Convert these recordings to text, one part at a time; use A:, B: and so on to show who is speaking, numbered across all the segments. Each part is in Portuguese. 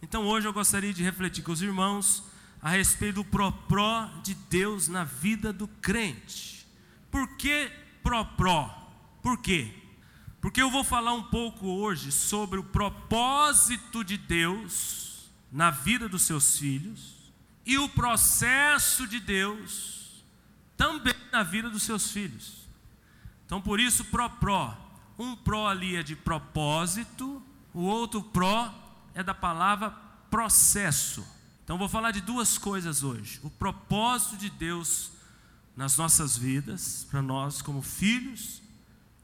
A: Então hoje eu gostaria de refletir com os irmãos a respeito do propró de Deus na vida do crente. Por que propró? Por quê? Porque eu vou falar um pouco hoje sobre o propósito de Deus na vida dos seus filhos e o processo de Deus também na vida dos seus filhos. Então por isso propró, um pró ali é de propósito, o outro pró é da palavra processo. Então vou falar de duas coisas hoje: o propósito de Deus nas nossas vidas, para nós como filhos,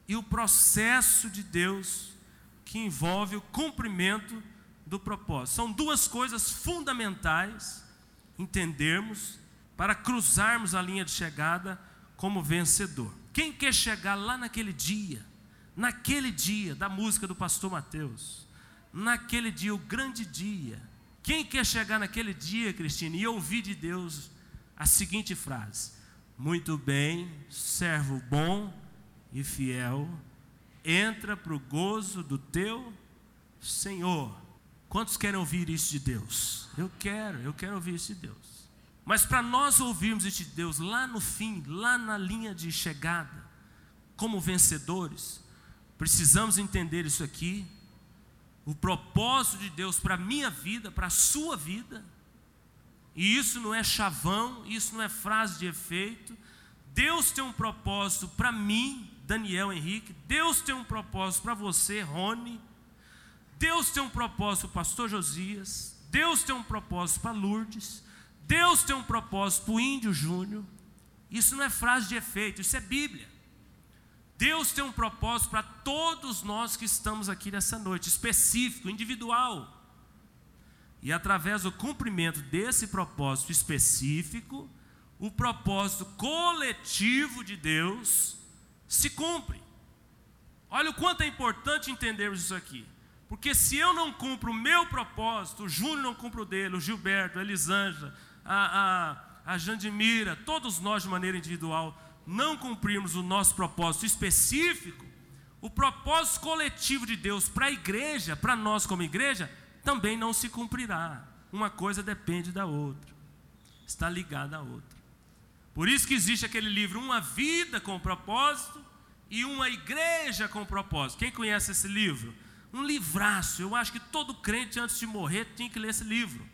A: e o processo de Deus que envolve o cumprimento do propósito. São duas coisas fundamentais entendermos para cruzarmos a linha de chegada como vencedor. Quem quer chegar lá naquele dia, naquele dia da música do pastor Mateus, naquele dia, o grande dia, quem quer chegar naquele dia, Cristina, e ouvir de Deus a seguinte frase: Muito bem, servo bom e fiel, entra para o gozo do teu Senhor. Quantos querem ouvir isso de Deus? Eu quero, eu quero ouvir isso de Deus. Mas para nós ouvirmos isso de Deus lá no fim, lá na linha de chegada, como vencedores, precisamos entender isso aqui, o propósito de Deus para a minha vida, para a sua vida. E isso não é chavão, isso não é frase de efeito. Deus tem um propósito para mim, Daniel Henrique. Deus tem um propósito para você, Rony. Deus tem um propósito para o pastor Josias. Deus tem um propósito para Lourdes. Deus tem um propósito para o Índio Júnior. Isso não é frase de efeito, isso é Bíblia. Deus tem um propósito para todos nós que estamos aqui nessa noite, específico, individual. E através do cumprimento desse propósito específico, o propósito coletivo de Deus se cumpre. Olha o quanto é importante entendermos isso aqui. Porque se eu não cumpro o meu propósito, o Júnior não cumpre o dele, o Gilberto, a Elisângela, a, a, a Jandimira, todos nós de maneira individual, não cumprirmos o nosso propósito específico, o propósito coletivo de Deus para a igreja, para nós como igreja, também não se cumprirá. Uma coisa depende da outra, está ligada à outra. Por isso que existe aquele livro, Uma Vida com Propósito e Uma Igreja com Propósito. Quem conhece esse livro? Um livraço. Eu acho que todo crente, antes de morrer, tinha que ler esse livro.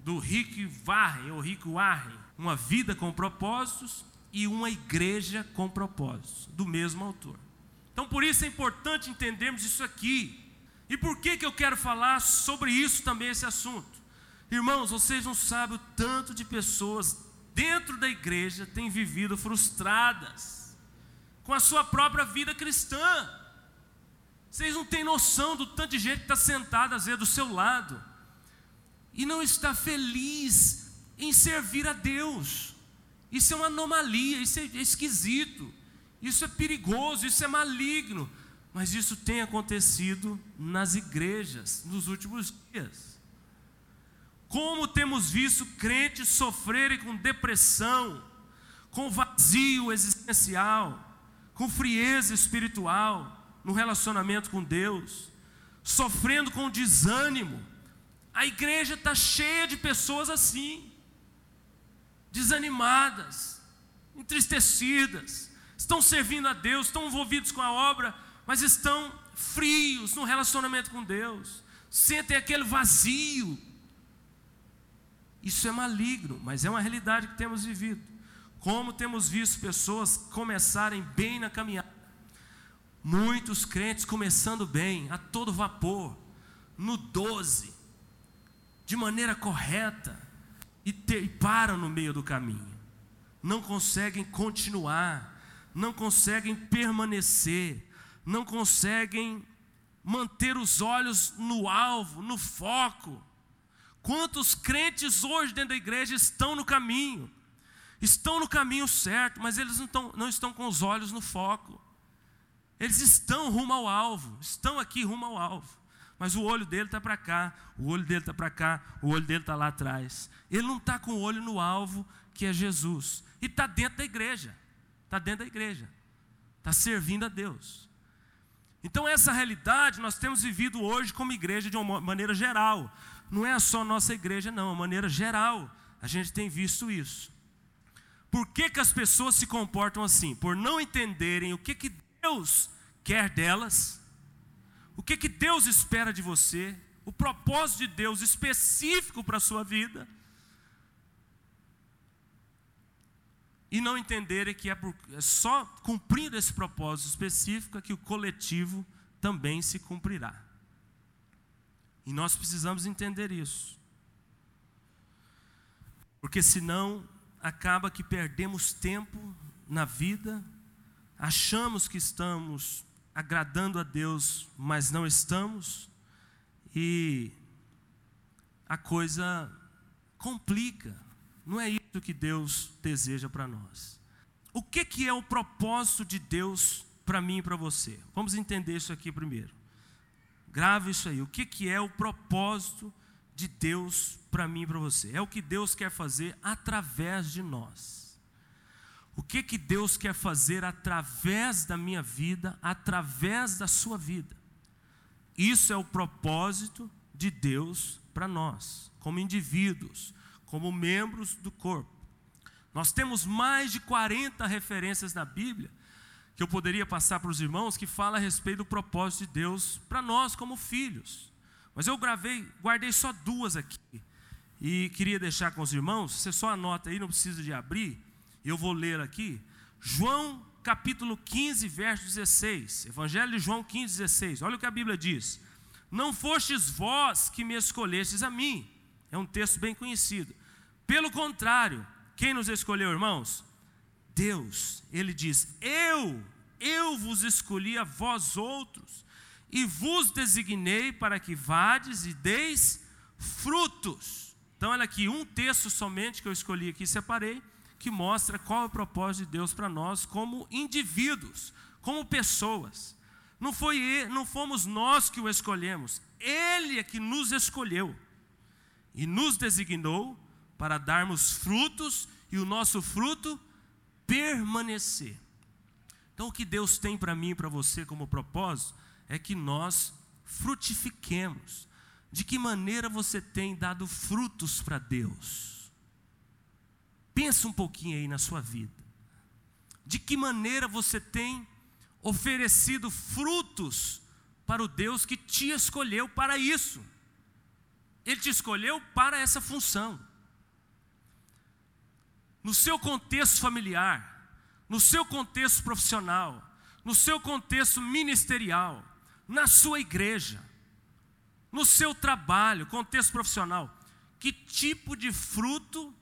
A: Do Rick Warren, ou Rick Warren. Uma Vida com Propósitos e uma igreja com propósitos, do mesmo autor. Então, por isso é importante entendermos isso aqui. E por que, que eu quero falar sobre isso também, esse assunto? Irmãos, vocês não sabem o tanto de pessoas dentro da igreja têm vivido frustradas com a sua própria vida cristã. Vocês não têm noção do tanto de gente que está sentada, às vezes, do seu lado e não está feliz em servir a Deus. Isso é uma anomalia, isso é esquisito, isso é perigoso, isso é maligno. Mas isso tem acontecido nas igrejas nos últimos dias. Como temos visto crentes sofrerem com depressão, com vazio existencial, com frieza espiritual no relacionamento com Deus, sofrendo com desânimo. A igreja está cheia de pessoas assim desanimadas, entristecidas, estão servindo a Deus, estão envolvidos com a obra, mas estão frios no relacionamento com Deus, sentem aquele vazio. Isso é maligno, mas é uma realidade que temos vivido. Como temos visto pessoas começarem bem na caminhada, muitos crentes começando bem, a todo vapor, no 12, de maneira correta, e, te, e param no meio do caminho, não conseguem continuar, não conseguem permanecer, não conseguem manter os olhos no alvo, no foco. Quantos crentes hoje dentro da igreja estão no caminho, estão no caminho certo, mas eles não estão, não estão com os olhos no foco. Eles estão rumo ao alvo, estão aqui rumo ao alvo mas o olho dele está para cá, o olho dele está para cá, o olho dele está lá atrás. Ele não está com o olho no alvo, que é Jesus. E está dentro da igreja. Está dentro da igreja. Está servindo a Deus. Então, essa realidade nós temos vivido hoje como igreja de uma maneira geral. não é só nossa igreja, não, a maneira geral, a gente tem visto isso. Por que, que as pessoas se comportam assim? Por não entenderem o que, que Deus quer delas, o que, que Deus espera de você, o propósito de Deus específico para a sua vida, e não entenderem que é, por, é só cumprindo esse propósito específico que o coletivo também se cumprirá. E nós precisamos entender isso. Porque senão acaba que perdemos tempo na vida, achamos que estamos agradando a Deus, mas não estamos, e a coisa complica. Não é isso que Deus deseja para nós. O que, que é o propósito de Deus para mim e para você? Vamos entender isso aqui primeiro. Grave isso aí. O que, que é o propósito de Deus para mim e para você? É o que Deus quer fazer através de nós. O que, que Deus quer fazer através da minha vida, através da sua vida? Isso é o propósito de Deus para nós, como indivíduos, como membros do corpo. Nós temos mais de 40 referências na Bíblia que eu poderia passar para os irmãos que fala a respeito do propósito de Deus para nós como filhos. Mas eu gravei, guardei só duas aqui. E queria deixar com os irmãos, você só anota aí, não precisa de abrir, eu vou ler aqui. João capítulo 15, verso 16. Evangelho de João 15, 16. Olha o que a Bíblia diz. Não fostes vós que me escolhestes a mim. É um texto bem conhecido. Pelo contrário, quem nos escolheu, irmãos? Deus. Ele diz: Eu, eu vos escolhi a vós outros, e vos designei para que vades e deis frutos. Então, olha aqui, um texto somente que eu escolhi aqui, separei que mostra qual é o propósito de Deus para nós como indivíduos, como pessoas. Não foi não fomos nós que o escolhemos, ele é que nos escolheu e nos designou para darmos frutos e o nosso fruto permanecer. Então o que Deus tem para mim e para você como propósito é que nós frutifiquemos. De que maneira você tem dado frutos para Deus? Pensa um pouquinho aí na sua vida. De que maneira você tem oferecido frutos para o Deus que te escolheu para isso? Ele te escolheu para essa função. No seu contexto familiar, no seu contexto profissional, no seu contexto ministerial, na sua igreja, no seu trabalho, contexto profissional, que tipo de fruto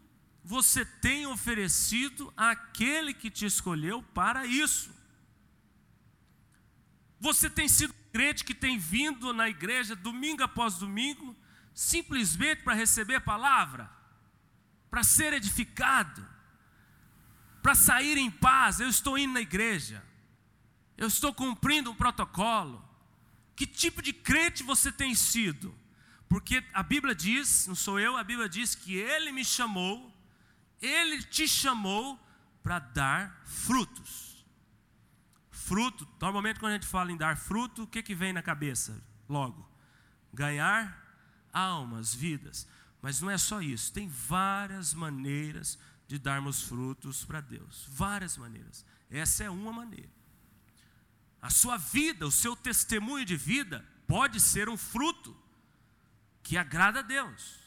A: você tem oferecido àquele que te escolheu para isso. Você tem sido crente que tem vindo na igreja domingo após domingo, simplesmente para receber a palavra, para ser edificado, para sair em paz. Eu estou indo na igreja, eu estou cumprindo um protocolo. Que tipo de crente você tem sido? Porque a Bíblia diz, não sou eu, a Bíblia diz que Ele me chamou ele te chamou para dar frutos. Fruto, normalmente quando a gente fala em dar fruto, o que, que vem na cabeça? Logo, ganhar almas, vidas. Mas não é só isso, tem várias maneiras de darmos frutos para Deus. Várias maneiras. Essa é uma maneira. A sua vida, o seu testemunho de vida, pode ser um fruto que agrada a Deus.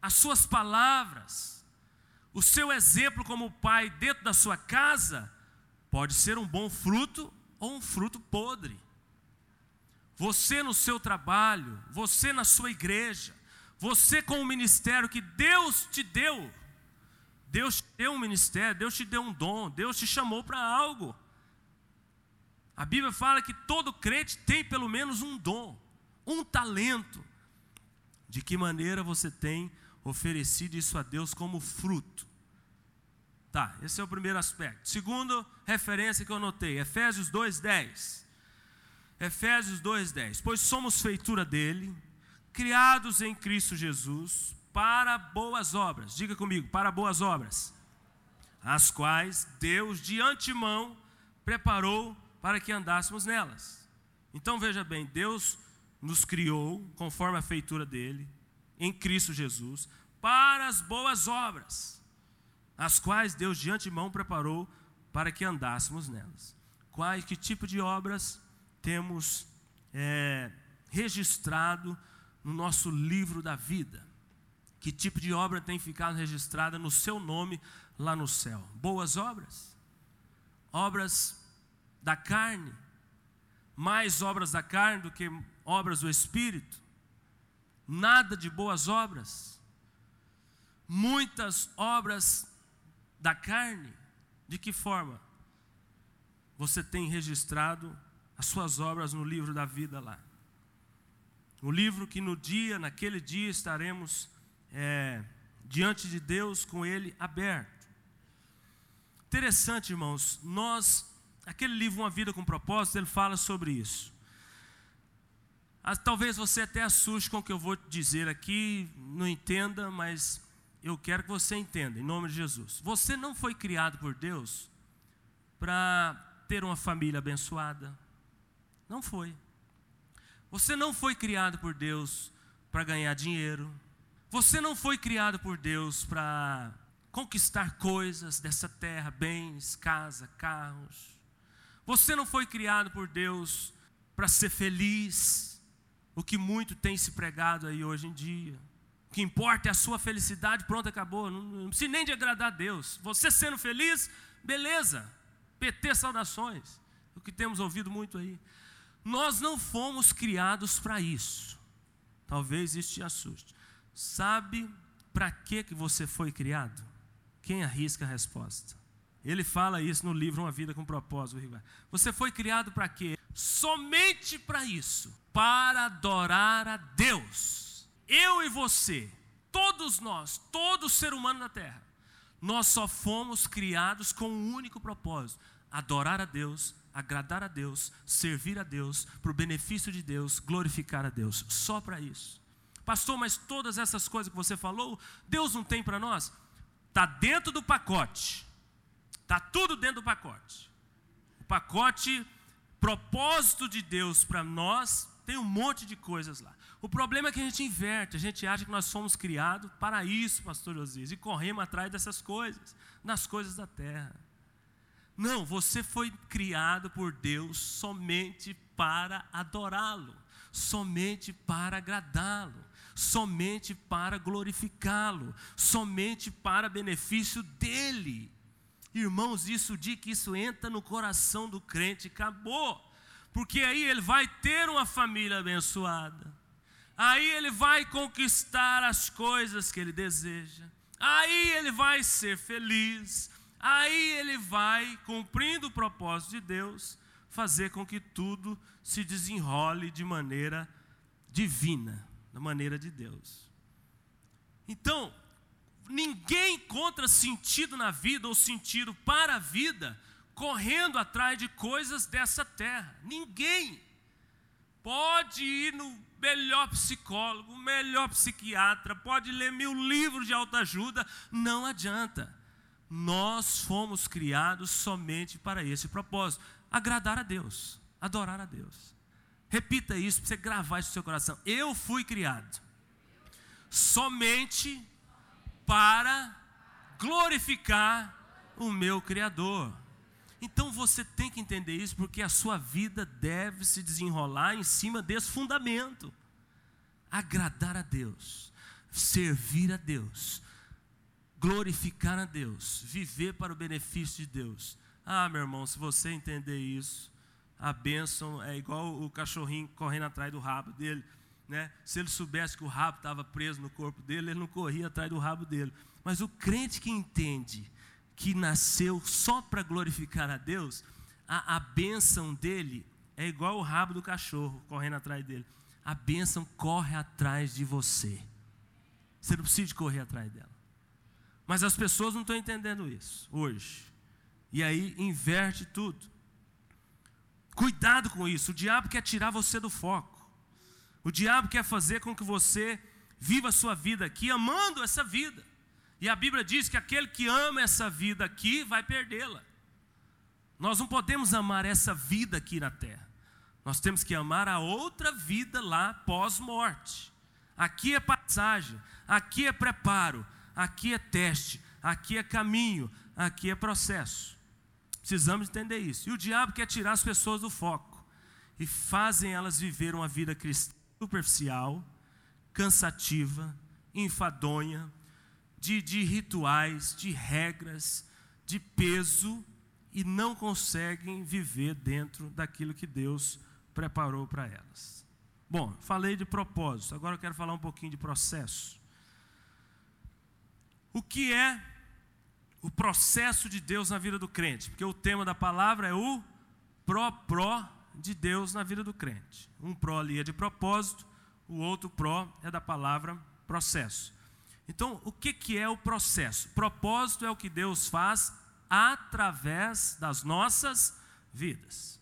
A: As suas palavras, o seu exemplo como pai dentro da sua casa pode ser um bom fruto ou um fruto podre. Você no seu trabalho, você na sua igreja, você com o ministério que Deus te deu. Deus te deu um ministério, Deus te deu um dom, Deus te chamou para algo. A Bíblia fala que todo crente tem pelo menos um dom, um talento. De que maneira você tem oferecido isso a Deus como fruto. Tá, esse é o primeiro aspecto. Segundo referência que eu notei, Efésios 2:10. Efésios 2:10. Pois somos feitura dele, criados em Cristo Jesus para boas obras. Diga comigo, para boas obras. As quais Deus de antemão preparou para que andássemos nelas. Então veja bem, Deus nos criou conforme a feitura dele, em Cristo Jesus, para as boas obras, as quais Deus de antemão preparou para que andássemos nelas. Quais, que tipo de obras temos é, registrado no nosso livro da vida? Que tipo de obra tem ficado registrada no seu nome lá no céu? Boas obras? Obras da carne? Mais obras da carne do que obras do Espírito? Nada de boas obras? Muitas obras da carne? De que forma? Você tem registrado as suas obras no livro da vida lá. O livro que no dia, naquele dia, estaremos é, diante de Deus com ele aberto. Interessante, irmãos, nós, aquele livro Uma Vida com Propósito, ele fala sobre isso. Ah, talvez você até assuste com o que eu vou dizer aqui, não entenda, mas eu quero que você entenda, em nome de Jesus. Você não foi criado por Deus para ter uma família abençoada. Não foi. Você não foi criado por Deus para ganhar dinheiro. Você não foi criado por Deus para conquistar coisas dessa terra, bens, casa, carros. Você não foi criado por Deus para ser feliz, o que muito tem se pregado aí hoje em dia. O que importa é a sua felicidade, pronto, acabou. Não, não precisa nem de agradar a Deus. Você sendo feliz, beleza. PT saudações. O que temos ouvido muito aí. Nós não fomos criados para isso. Talvez isso te assuste. Sabe para que que você foi criado? Quem arrisca a resposta? Ele fala isso no livro Uma Vida com Propósito. Você foi criado para quê? Somente para isso, para adorar a Deus. Eu e você, todos nós, todo ser humano na terra, nós só fomos criados com um único propósito: adorar a Deus, agradar a Deus, servir a Deus, para o benefício de Deus, glorificar a Deus. Só para isso. Pastor, mas todas essas coisas que você falou, Deus não tem para nós? Está dentro do pacote. Está tudo dentro do pacote. O pacote, propósito de Deus para nós, tem um monte de coisas lá. O problema é que a gente inverte, a gente acha que nós somos criados para isso, pastor Josias, e corremos atrás dessas coisas, nas coisas da terra. Não, você foi criado por Deus somente para adorá-lo, somente para agradá-lo, somente para glorificá-lo, somente para benefício dele. Irmãos, isso de que isso entra no coração do crente, acabou. Porque aí ele vai ter uma família abençoada. Aí ele vai conquistar as coisas que ele deseja. Aí ele vai ser feliz. Aí ele vai, cumprindo o propósito de Deus, fazer com que tudo se desenrole de maneira divina da maneira de Deus. Então, ninguém encontra sentido na vida ou sentido para a vida correndo atrás de coisas dessa terra. Ninguém pode ir no melhor psicólogo, melhor psiquiatra, pode ler mil livros de autoajuda, não adianta. Nós fomos criados somente para esse propósito: agradar a Deus, adorar a Deus. Repita isso para você gravar isso no seu coração. Eu fui criado somente para glorificar o meu Criador. Então você tem que entender isso, porque a sua vida deve se desenrolar em cima desse fundamento: agradar a Deus, servir a Deus, glorificar a Deus, viver para o benefício de Deus. Ah, meu irmão, se você entender isso, a bênção é igual o cachorrinho correndo atrás do rabo dele. Né? Se ele soubesse que o rabo estava preso no corpo dele, ele não corria atrás do rabo dele. Mas o crente que entende que nasceu só para glorificar a Deus, a, a bênção dele é igual o rabo do cachorro correndo atrás dele. A bênção corre atrás de você. Você não precisa correr atrás dela. Mas as pessoas não estão entendendo isso hoje. E aí inverte tudo. Cuidado com isso. O diabo quer tirar você do foco. O diabo quer fazer com que você viva a sua vida aqui amando essa vida. E a Bíblia diz que aquele que ama essa vida aqui vai perdê-la. Nós não podemos amar essa vida aqui na terra. Nós temos que amar a outra vida lá pós-morte. Aqui é passagem, aqui é preparo, aqui é teste, aqui é caminho, aqui é processo. Precisamos entender isso. E o diabo quer tirar as pessoas do foco e fazem elas viver uma vida cristã superficial, cansativa, enfadonha, de, de rituais, de regras, de peso e não conseguem viver dentro daquilo que Deus preparou para elas. Bom, falei de propósito, agora eu quero falar um pouquinho de processo. O que é o processo de Deus na vida do crente? Porque o tema da palavra é o pró-pró de Deus na vida do crente. Um pró ali é de propósito, o outro pró é da palavra processo. Então, o que, que é o processo? Propósito é o que Deus faz através das nossas vidas.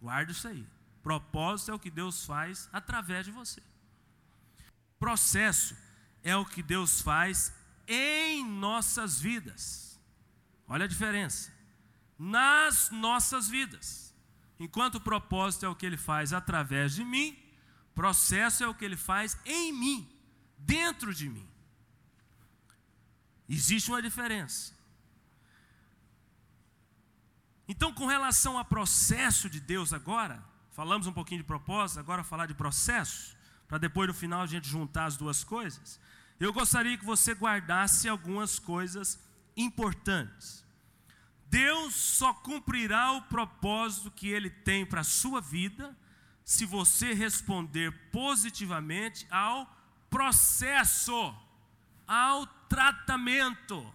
A: Guarde isso aí. Propósito é o que Deus faz através de você. Processo é o que Deus faz em nossas vidas. Olha a diferença. Nas nossas vidas. Enquanto o propósito é o que ele faz através de mim, processo é o que ele faz em mim, dentro de mim. Existe uma diferença. Então, com relação ao processo de Deus agora, Falamos um pouquinho de propósito, agora falar de processo, para depois no final a gente juntar as duas coisas. Eu gostaria que você guardasse algumas coisas importantes. Deus só cumprirá o propósito que Ele tem para a sua vida se você responder positivamente ao processo, ao tratamento.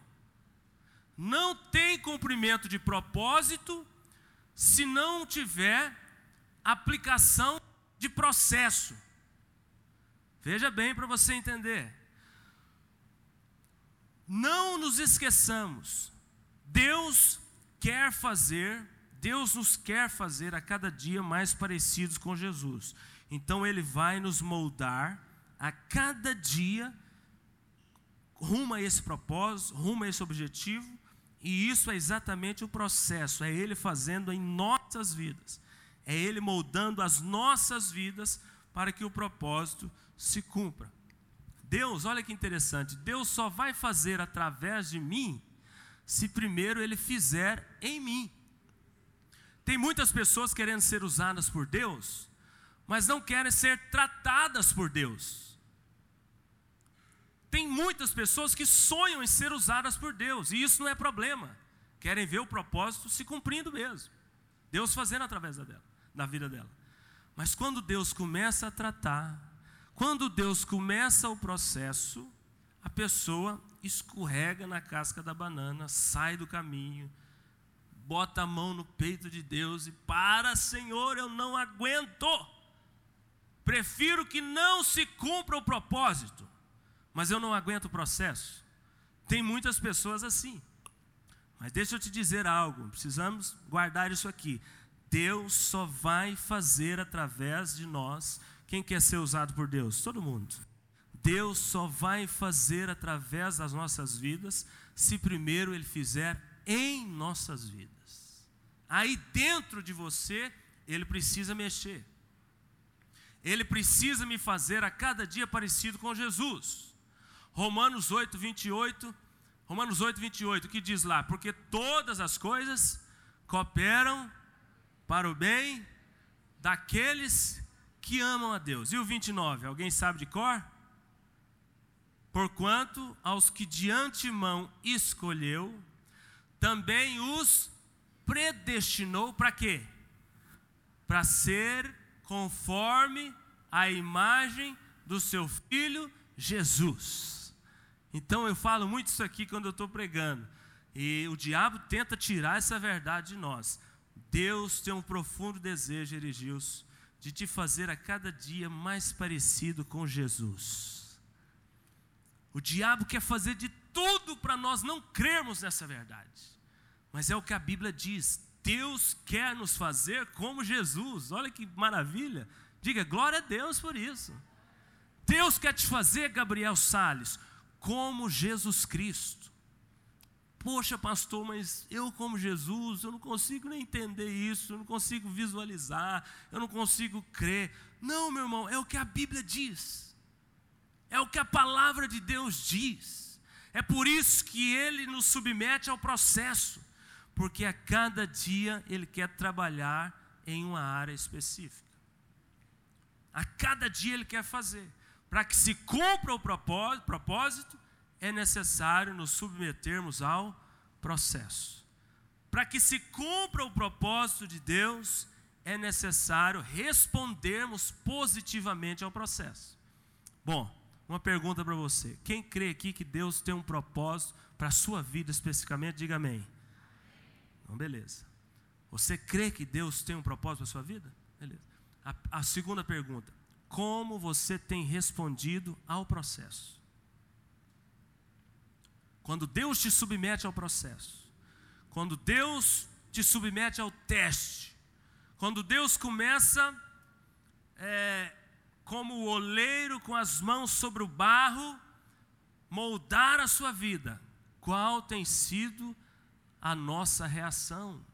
A: Não tem cumprimento de propósito se não tiver aplicação de processo. Veja bem para você entender. Não nos esqueçamos, Deus quer fazer, Deus nos quer fazer a cada dia mais parecidos com Jesus. Então Ele vai nos moldar a cada dia rumo a esse propósito, rumo a esse objetivo, e isso é exatamente o processo, é Ele fazendo em nossas vidas é Ele moldando as nossas vidas para que o propósito se cumpra. Deus, olha que interessante, Deus só vai fazer através de mim se primeiro Ele fizer em mim. Tem muitas pessoas querendo ser usadas por Deus, mas não querem ser tratadas por Deus. Tem muitas pessoas que sonham em ser usadas por Deus, e isso não é problema. Querem ver o propósito se cumprindo mesmo. Deus fazendo através dela da vida dela. Mas quando Deus começa a tratar, quando Deus começa o processo, a pessoa escorrega na casca da banana, sai do caminho, bota a mão no peito de Deus e para, Senhor, eu não aguento. Prefiro que não se cumpra o propósito, mas eu não aguento o processo. Tem muitas pessoas assim. Mas deixa eu te dizer algo, precisamos guardar isso aqui. Deus só vai fazer através de nós. Quem quer ser usado por Deus? Todo mundo. Deus só vai fazer através das nossas vidas se primeiro Ele fizer em nossas vidas. Aí dentro de você, Ele precisa mexer. Ele precisa me fazer a cada dia parecido com Jesus. Romanos 8, 28. Romanos 8, 28, que diz lá: Porque todas as coisas cooperam para o bem daqueles que amam a Deus. E o 29, alguém sabe de cor? Porquanto aos que de antemão escolheu, também os predestinou para quê? Para ser conforme a imagem do seu filho Jesus. Então eu falo muito isso aqui quando eu estou pregando. E o diabo tenta tirar essa verdade de nós. Deus tem um profundo desejo, Erigilson, de te fazer a cada dia mais parecido com Jesus. O diabo quer fazer de tudo para nós não crermos nessa verdade, mas é o que a Bíblia diz: Deus quer nos fazer como Jesus, olha que maravilha, diga glória a Deus por isso. Deus quer te fazer, Gabriel Sales, como Jesus Cristo. Poxa, pastor, mas eu, como Jesus, eu não consigo nem entender isso, eu não consigo visualizar, eu não consigo crer. Não, meu irmão, é o que a Bíblia diz, é o que a palavra de Deus diz. É por isso que ele nos submete ao processo, porque a cada dia ele quer trabalhar em uma área específica. A cada dia ele quer fazer. Para que se cumpra o propósito, é necessário nos submetermos ao processo. Para que se cumpra o propósito de Deus, é necessário respondermos positivamente ao processo. Bom, uma pergunta para você: quem crê aqui que Deus tem um propósito para a sua vida especificamente? Diga amém. Então, beleza. Você crê que Deus tem um propósito para a sua vida? Beleza. A, a segunda pergunta: como você tem respondido ao processo? Quando Deus te submete ao processo, quando Deus te submete ao teste, quando Deus começa é, como o oleiro com as mãos sobre o barro, moldar a sua vida, qual tem sido a nossa reação?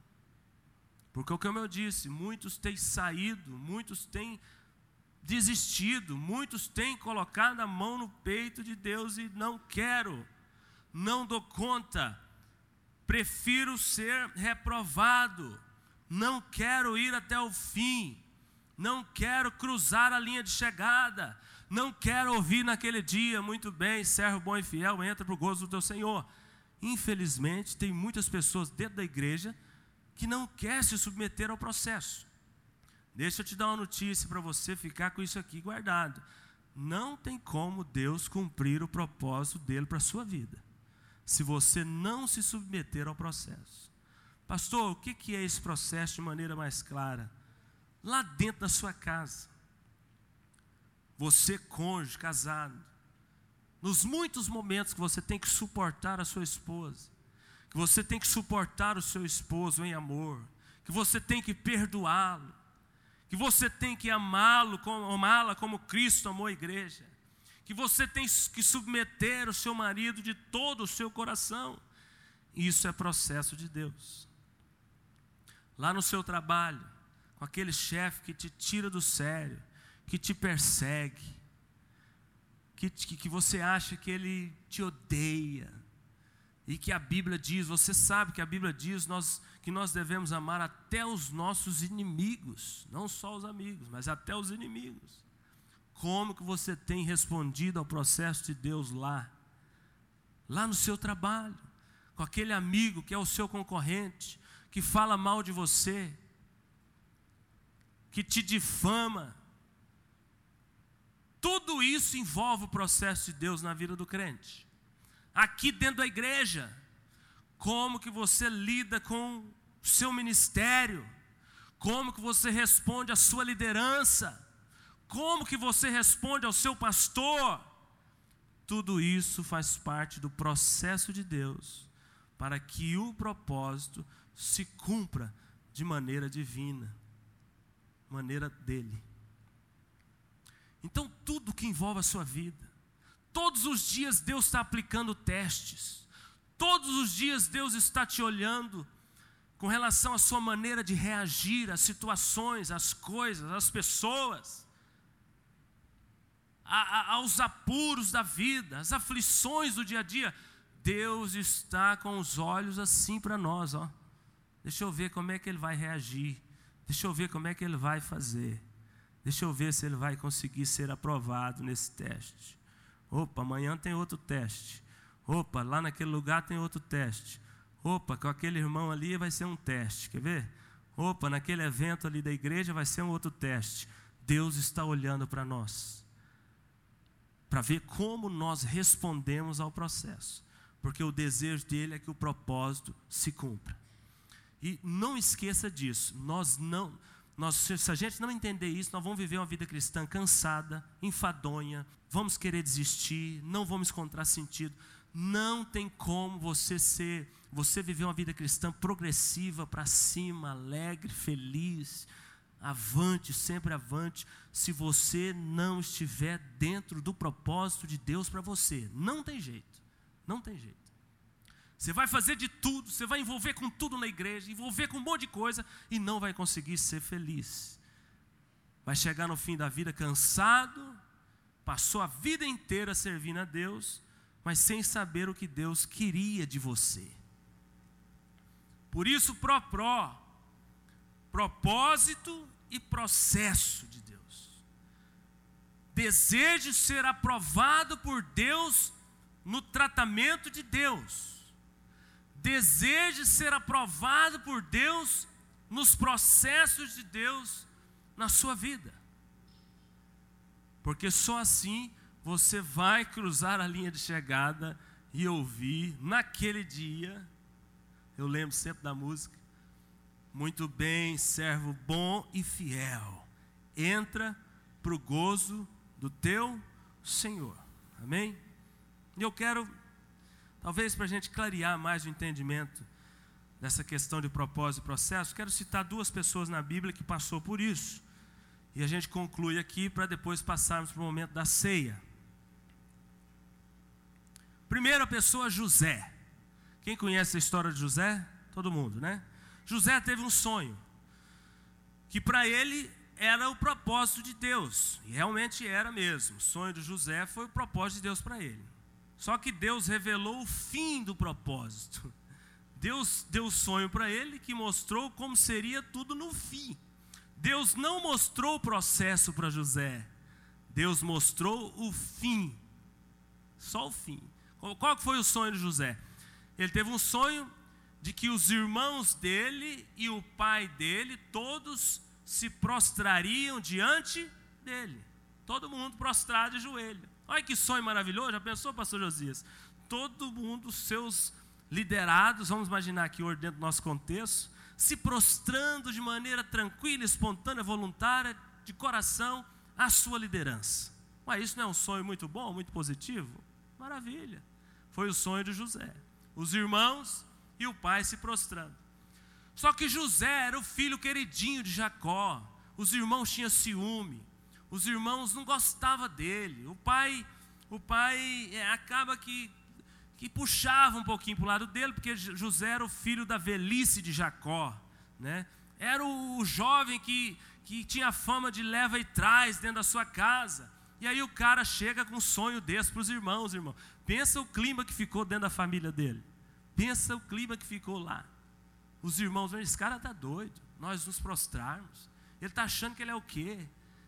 A: Porque, como eu disse, muitos têm saído, muitos têm desistido, muitos têm colocado a mão no peito de Deus e não quero não dou conta, prefiro ser reprovado, não quero ir até o fim, não quero cruzar a linha de chegada, não quero ouvir naquele dia, muito bem, servo bom e fiel, entra para o gozo do teu Senhor. Infelizmente, tem muitas pessoas dentro da igreja que não quer se submeter ao processo. Deixa eu te dar uma notícia para você ficar com isso aqui guardado. Não tem como Deus cumprir o propósito dele para a sua vida se você não se submeter ao processo. Pastor, o que é esse processo de maneira mais clara? Lá dentro da sua casa, você, cônjuge, casado, nos muitos momentos que você tem que suportar a sua esposa, que você tem que suportar o seu esposo em amor, que você tem que perdoá-lo, que você tem que amá-lo, amá-la como Cristo amou a igreja, que você tem que submeter o seu marido de todo o seu coração. Isso é processo de Deus. Lá no seu trabalho, com aquele chefe que te tira do sério, que te persegue, que, que, que você acha que ele te odeia, e que a Bíblia diz, você sabe que a Bíblia diz nós, que nós devemos amar até os nossos inimigos, não só os amigos, mas até os inimigos. Como que você tem respondido ao processo de Deus lá? Lá no seu trabalho, com aquele amigo que é o seu concorrente, que fala mal de você, que te difama. Tudo isso envolve o processo de Deus na vida do crente. Aqui dentro da igreja, como que você lida com o seu ministério? Como que você responde à sua liderança? Como que você responde ao seu pastor? Tudo isso faz parte do processo de Deus para que o propósito se cumpra de maneira divina, maneira dele. Então, tudo que envolve a sua vida, todos os dias Deus está aplicando testes, todos os dias Deus está te olhando com relação à sua maneira de reagir às situações, às coisas, às pessoas a, a, aos apuros da vida, às aflições do dia a dia, Deus está com os olhos assim para nós, ó. Deixa eu ver como é que ele vai reagir. Deixa eu ver como é que ele vai fazer. Deixa eu ver se ele vai conseguir ser aprovado nesse teste. Opa, amanhã tem outro teste. Opa, lá naquele lugar tem outro teste. Opa, com aquele irmão ali vai ser um teste. Quer ver? Opa, naquele evento ali da igreja vai ser um outro teste. Deus está olhando para nós para ver como nós respondemos ao processo, porque o desejo dele é que o propósito se cumpra. E não esqueça disso, nós não, nós, se a gente não entender isso, nós vamos viver uma vida cristã cansada, enfadonha, vamos querer desistir, não vamos encontrar sentido. Não tem como você ser, você viver uma vida cristã progressiva para cima, alegre, feliz, avante, sempre avante, se você não estiver dentro do propósito de Deus para você. Não tem jeito, não tem jeito. Você vai fazer de tudo, você vai envolver com tudo na igreja, envolver com um monte de coisa e não vai conseguir ser feliz. Vai chegar no fim da vida cansado, passou a vida inteira servindo a Deus, mas sem saber o que Deus queria de você. Por isso, pró pró, propósito e processo de Deus. Deseje ser aprovado por Deus no tratamento de Deus. Deseje ser aprovado por Deus nos processos de Deus na sua vida. Porque só assim você vai cruzar a linha de chegada e ouvir naquele dia eu lembro sempre da música. Muito bem, servo bom e fiel. Entra para o gozo do teu Senhor. Amém? E eu quero, talvez para a gente clarear mais o entendimento dessa questão de propósito e processo, quero citar duas pessoas na Bíblia que passou por isso. E a gente conclui aqui para depois passarmos para o momento da ceia. Primeira pessoa, José. Quem conhece a história de José? Todo mundo, né? José teve um sonho, que para ele era o propósito de Deus, e realmente era mesmo. O sonho de José foi o propósito de Deus para ele. Só que Deus revelou o fim do propósito. Deus deu sonho para ele que mostrou como seria tudo no fim. Deus não mostrou o processo para José. Deus mostrou o fim. Só o fim. Qual foi o sonho de José? Ele teve um sonho de que os irmãos dele e o pai dele, todos se prostrariam diante dele. Todo mundo prostrado de joelho. Olha que sonho maravilhoso, já pensou, pastor Josias? Todo mundo, seus liderados, vamos imaginar aqui dentro do nosso contexto, se prostrando de maneira tranquila, espontânea, voluntária, de coração, à sua liderança. Mas isso não é um sonho muito bom, muito positivo? Maravilha. Foi o sonho de José os irmãos e o pai se prostrando. Só que José era o filho queridinho de Jacó. Os irmãos tinham ciúme. Os irmãos não gostavam dele. O pai, o pai é, acaba que que puxava um pouquinho para o lado dele, porque José era o filho da velhice de Jacó, né? Era o, o jovem que, que tinha fama de leva e traz dentro da sua casa. E aí o cara chega com um sonho desse para os irmãos, irmão. Pensa o clima que ficou dentro da família dele. Pensa o clima que ficou lá. Os irmãos, esse cara está doido. Nós nos prostrarmos. Ele está achando que ele é o quê?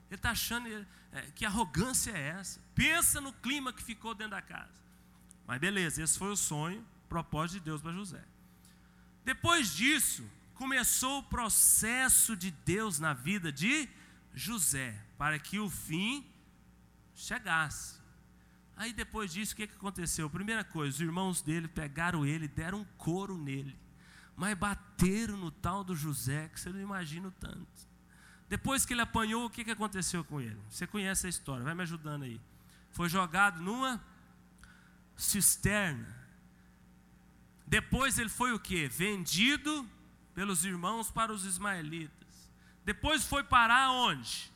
A: Ele está achando é, que arrogância é essa. Pensa no clima que ficou dentro da casa. Mas beleza, esse foi o sonho, propósito de Deus para José. Depois disso, começou o processo de Deus na vida de José, para que o fim chegasse. Aí depois disso, o que, que aconteceu? Primeira coisa, os irmãos dele pegaram ele, deram um couro nele, mas bateram no tal do José, que você não imagina o tanto. Depois que ele apanhou, o que, que aconteceu com ele? Você conhece a história, vai me ajudando aí. Foi jogado numa cisterna. Depois ele foi o que? Vendido pelos irmãos para os ismaelitas. Depois foi parar onde?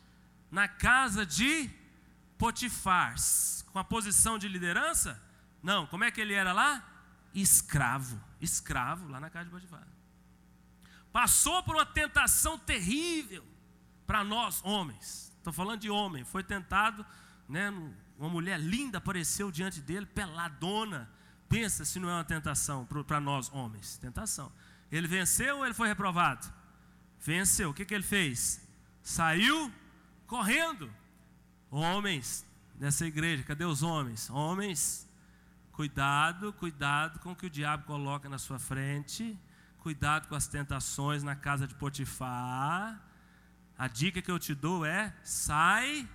A: Na casa de Potifar com a posição de liderança? Não, como é que ele era lá? Escravo, escravo lá na casa de Potifar. Passou por uma tentação terrível para nós homens. Estou falando de homem, foi tentado, né, uma mulher linda apareceu diante dele, peladona. Pensa se não é uma tentação para nós homens. Tentação. Ele venceu ou ele foi reprovado? Venceu. O que, que ele fez? Saiu correndo. Homens, nessa igreja. Cadê os homens? Homens, cuidado, cuidado com o que o diabo coloca na sua frente. Cuidado com as tentações na casa de Potifar. A dica que eu te dou é: sai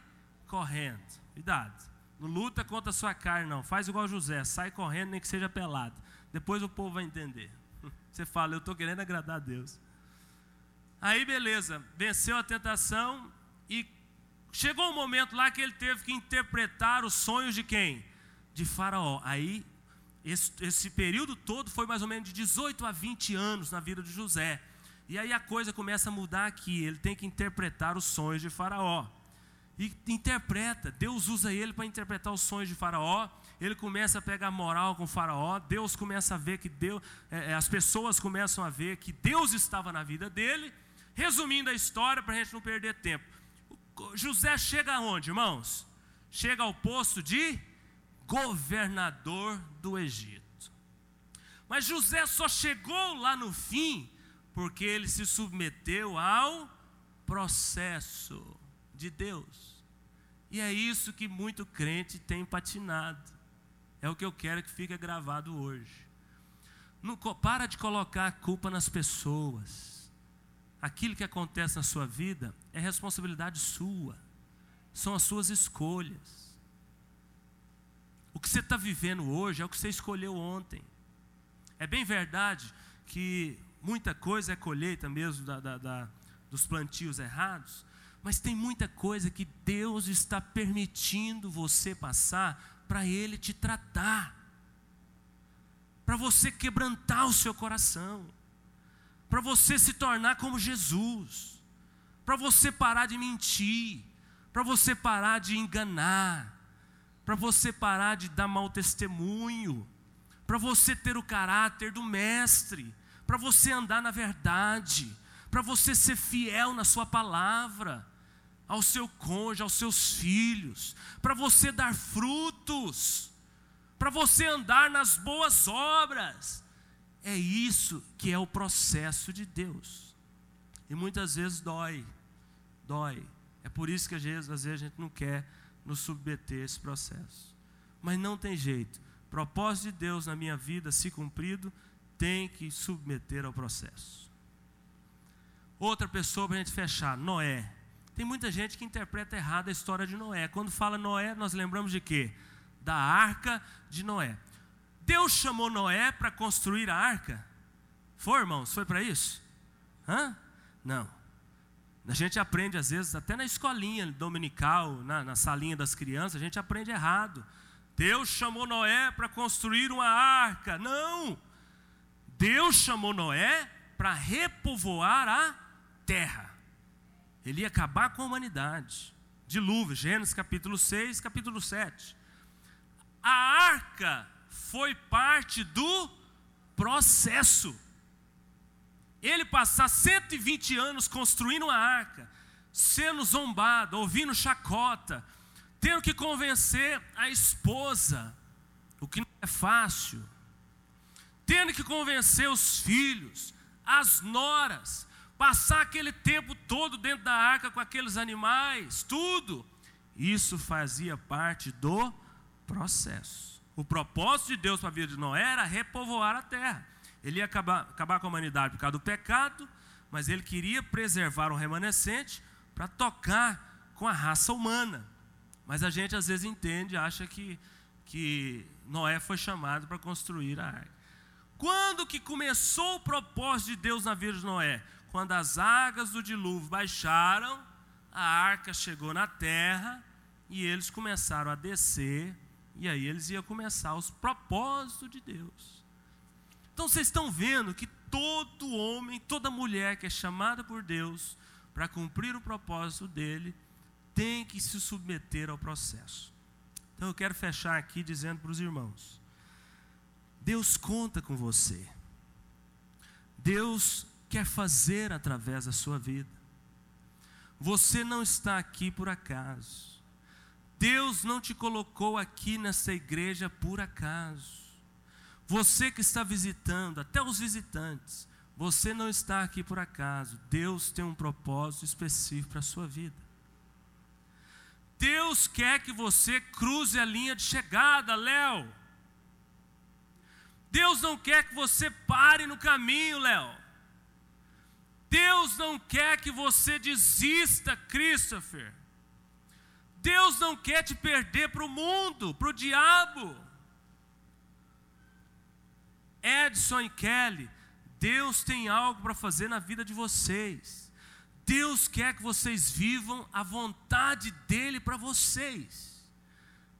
A: correndo. Cuidado. Não luta contra a sua carne, não. Faz igual José, sai correndo, nem que seja pelado. Depois o povo vai entender. Você fala, eu estou querendo agradar a Deus. Aí beleza, venceu a tentação e Chegou um momento lá que ele teve que interpretar os sonhos de quem? De Faraó. Aí, esse, esse, período todo foi mais ou menos de 18 a 20 anos na vida de José. E aí a coisa começa a mudar aqui. Ele tem que interpretar os sonhos de Faraó. E interpreta, Deus usa ele para interpretar os sonhos de Faraó. ele começa a pegar moral com faraó, Deus começa a ver que Deus, é, é, as pessoas começam a ver que Deus estava na vida dele. Resumindo a história, para a gente não perder tempo. José chega aonde, irmãos? Chega ao posto de governador do Egito. Mas José só chegou lá no fim porque ele se submeteu ao processo de Deus. E é isso que muito crente tem patinado. É o que eu quero que fique gravado hoje. Não, para de colocar a culpa nas pessoas. Aquilo que acontece na sua vida é responsabilidade sua. São as suas escolhas. O que você está vivendo hoje é o que você escolheu ontem. É bem verdade que muita coisa é colheita mesmo da, da, da, dos plantios errados, mas tem muita coisa que Deus está permitindo você passar para Ele te tratar, para você quebrantar o seu coração, para você se tornar como Jesus, para você parar de mentir, para você parar de enganar, para você parar de dar mau testemunho, para você ter o caráter do Mestre para você andar na verdade, para você ser fiel na sua palavra, ao seu cônjuge, aos seus filhos, para você dar frutos, para você andar nas boas obras. É isso que é o processo de Deus. E muitas vezes dói, dói. É por isso que às vezes, às vezes a gente não quer nos submeter a esse processo. Mas não tem jeito. Propósito de Deus na minha vida, se cumprido, tem que submeter ao processo. Outra pessoa para a gente fechar, Noé. Tem muita gente que interpreta errado a história de Noé. Quando fala Noé, nós lembramos de quê? Da arca de Noé. Deus chamou Noé para construir a arca? Foi, irmãos? Foi para isso? Hã? Não. A gente aprende, às vezes, até na escolinha dominical, na, na salinha das crianças, a gente aprende errado. Deus chamou Noé para construir uma arca. Não! Deus chamou Noé para repovoar a terra. Ele ia acabar com a humanidade. Dilúvio, Gênesis capítulo 6, capítulo 7. A arca foi parte do processo. Ele passar 120 anos construindo uma arca, sendo zombado, ouvindo chacota, tendo que convencer a esposa, o que não é fácil tendo que convencer os filhos, as noras, passar aquele tempo todo dentro da arca com aqueles animais, tudo. Isso fazia parte do processo. O propósito de Deus para a vida de Noé era repovoar a terra. Ele ia acabar, acabar com a humanidade por causa do pecado, mas ele queria preservar o remanescente para tocar com a raça humana. Mas a gente às vezes entende, acha que, que Noé foi chamado para construir a arca. Quando que começou o propósito de Deus na vida de Noé? Quando as águas do dilúvio baixaram, a arca chegou na terra e eles começaram a descer, e aí eles iam começar os propósitos de Deus. Então vocês estão vendo que todo homem, toda mulher que é chamada por Deus para cumprir o propósito dele, tem que se submeter ao processo. Então eu quero fechar aqui dizendo para os irmãos: Deus conta com você. Deus quer fazer através da sua vida. Você não está aqui por acaso. Deus não te colocou aqui nessa igreja por acaso. Você que está visitando, até os visitantes, você não está aqui por acaso. Deus tem um propósito específico para a sua vida. Deus quer que você cruze a linha de chegada, Léo. Deus não quer que você pare no caminho, Léo. Deus não quer que você desista, Christopher. Deus não quer te perder para o mundo, para o diabo. Edson e Kelly, Deus tem algo para fazer na vida de vocês. Deus quer que vocês vivam a vontade dEle para vocês.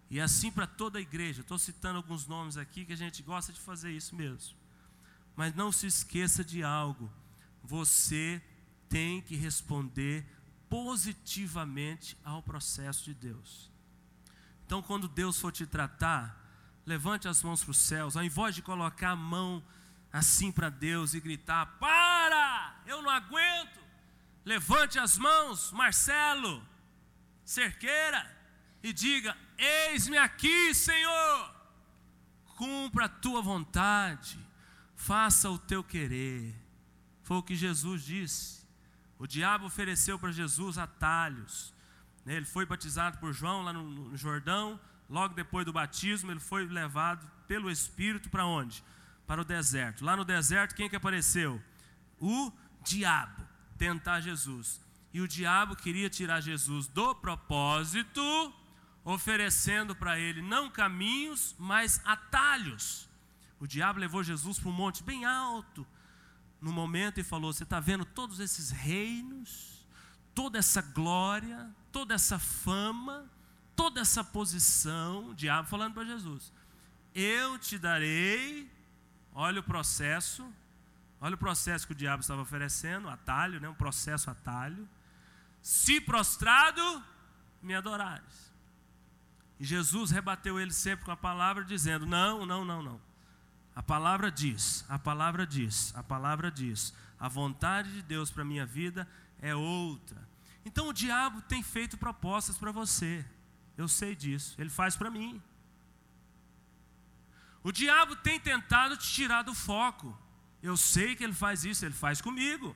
A: E assim para toda a igreja. Estou citando alguns nomes aqui que a gente gosta de fazer isso mesmo. Mas não se esqueça de algo. Você tem que responder positivamente ao processo de Deus. Então, quando Deus for te tratar, levante as mãos para os céus, ao invés de colocar a mão assim para Deus e gritar: Para! Eu não aguento! Levante as mãos, Marcelo, Cerqueira, e diga: Eis-me aqui, Senhor, cumpra a tua vontade, faça o teu querer. Foi o que Jesus disse. O diabo ofereceu para Jesus atalhos. Né? Ele foi batizado por João lá no Jordão. Logo depois do batismo, ele foi levado pelo Espírito para onde? Para o deserto. Lá no deserto, quem que apareceu? O diabo tentar Jesus. E o diabo queria tirar Jesus do propósito, oferecendo para ele não caminhos, mas atalhos. O diabo levou Jesus para um monte bem alto, no momento, e falou: Você está vendo todos esses reinos, toda essa glória, toda essa fama, toda essa posição, o diabo falando para Jesus: Eu te darei, olha o processo, olha o processo que o diabo estava oferecendo, atalho, né, um processo atalho. Se prostrado, me adorares. E Jesus rebateu ele sempre com a palavra, dizendo: Não, não, não, não. A palavra diz, a palavra diz, a palavra diz. A vontade de Deus para a minha vida é outra. Então o diabo tem feito propostas para você. Eu sei disso. Ele faz para mim. O diabo tem tentado te tirar do foco. Eu sei que ele faz isso, ele faz comigo.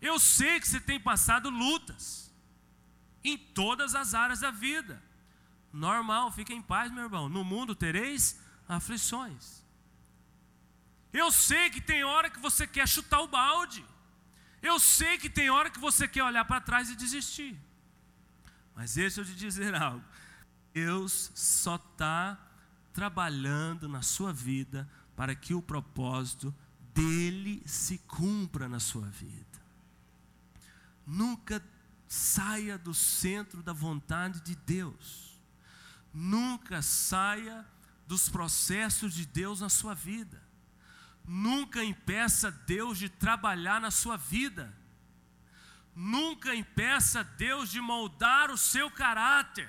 A: Eu sei que você tem passado lutas em todas as áreas da vida. Normal, fique em paz, meu irmão. No mundo tereis aflições. Eu sei que tem hora que você quer chutar o balde. Eu sei que tem hora que você quer olhar para trás e desistir. Mas deixa eu te dizer algo. Deus só está trabalhando na sua vida para que o propósito dele se cumpra na sua vida. Nunca saia do centro da vontade de Deus. Nunca saia dos processos de Deus na sua vida. Nunca impeça Deus de trabalhar na sua vida. Nunca impeça Deus de moldar o seu caráter,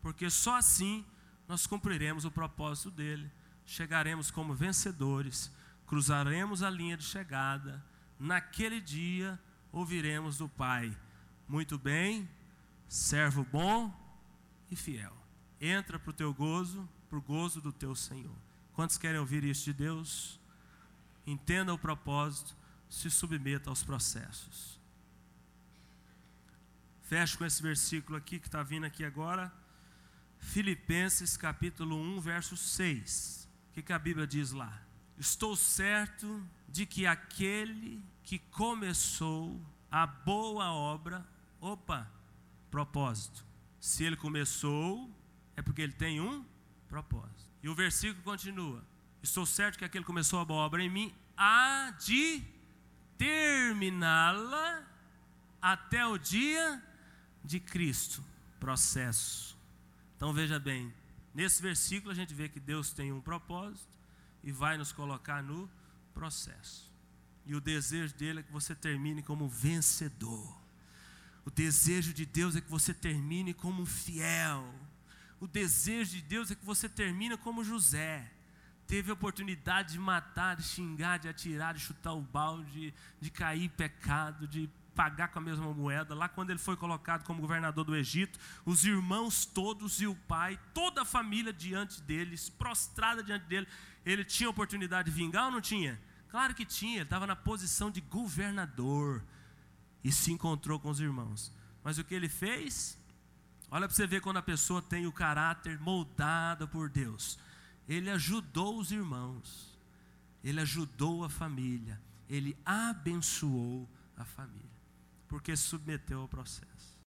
A: porque só assim nós cumpriremos o propósito dele. Chegaremos como vencedores, cruzaremos a linha de chegada. Naquele dia ouviremos do Pai: Muito bem, servo bom e fiel. Entra para o teu gozo, para o gozo do teu Senhor. Quantos querem ouvir isso de Deus? Entenda o propósito, se submeta aos processos. Fecho com esse versículo aqui que está vindo aqui agora. Filipenses capítulo 1, verso 6. O que, que a Bíblia diz lá? Estou certo de que aquele que começou a boa obra, opa, propósito. Se ele começou, é porque ele tem um propósito. E o versículo continua: Estou certo que aquele que começou a boa obra em mim há de terminá-la até o dia de Cristo. Processo. Então veja bem, nesse versículo a gente vê que Deus tem um propósito e vai nos colocar no processo. E o desejo dele é que você termine como vencedor. O desejo de Deus é que você termine como fiel o desejo de Deus é que você termine como José. Teve a oportunidade de matar, de xingar, de atirar, de chutar o balde, de cair pecado, de pagar com a mesma moeda. Lá quando ele foi colocado como governador do Egito, os irmãos todos e o pai, toda a família diante deles, prostrada diante dele, ele tinha oportunidade de vingar ou não tinha? Claro que tinha, ele estava na posição de governador e se encontrou com os irmãos. Mas o que ele fez? Olha para você ver quando a pessoa tem o caráter moldado por Deus. Ele ajudou os irmãos, ele ajudou a família, ele abençoou a família, porque se submeteu ao processo.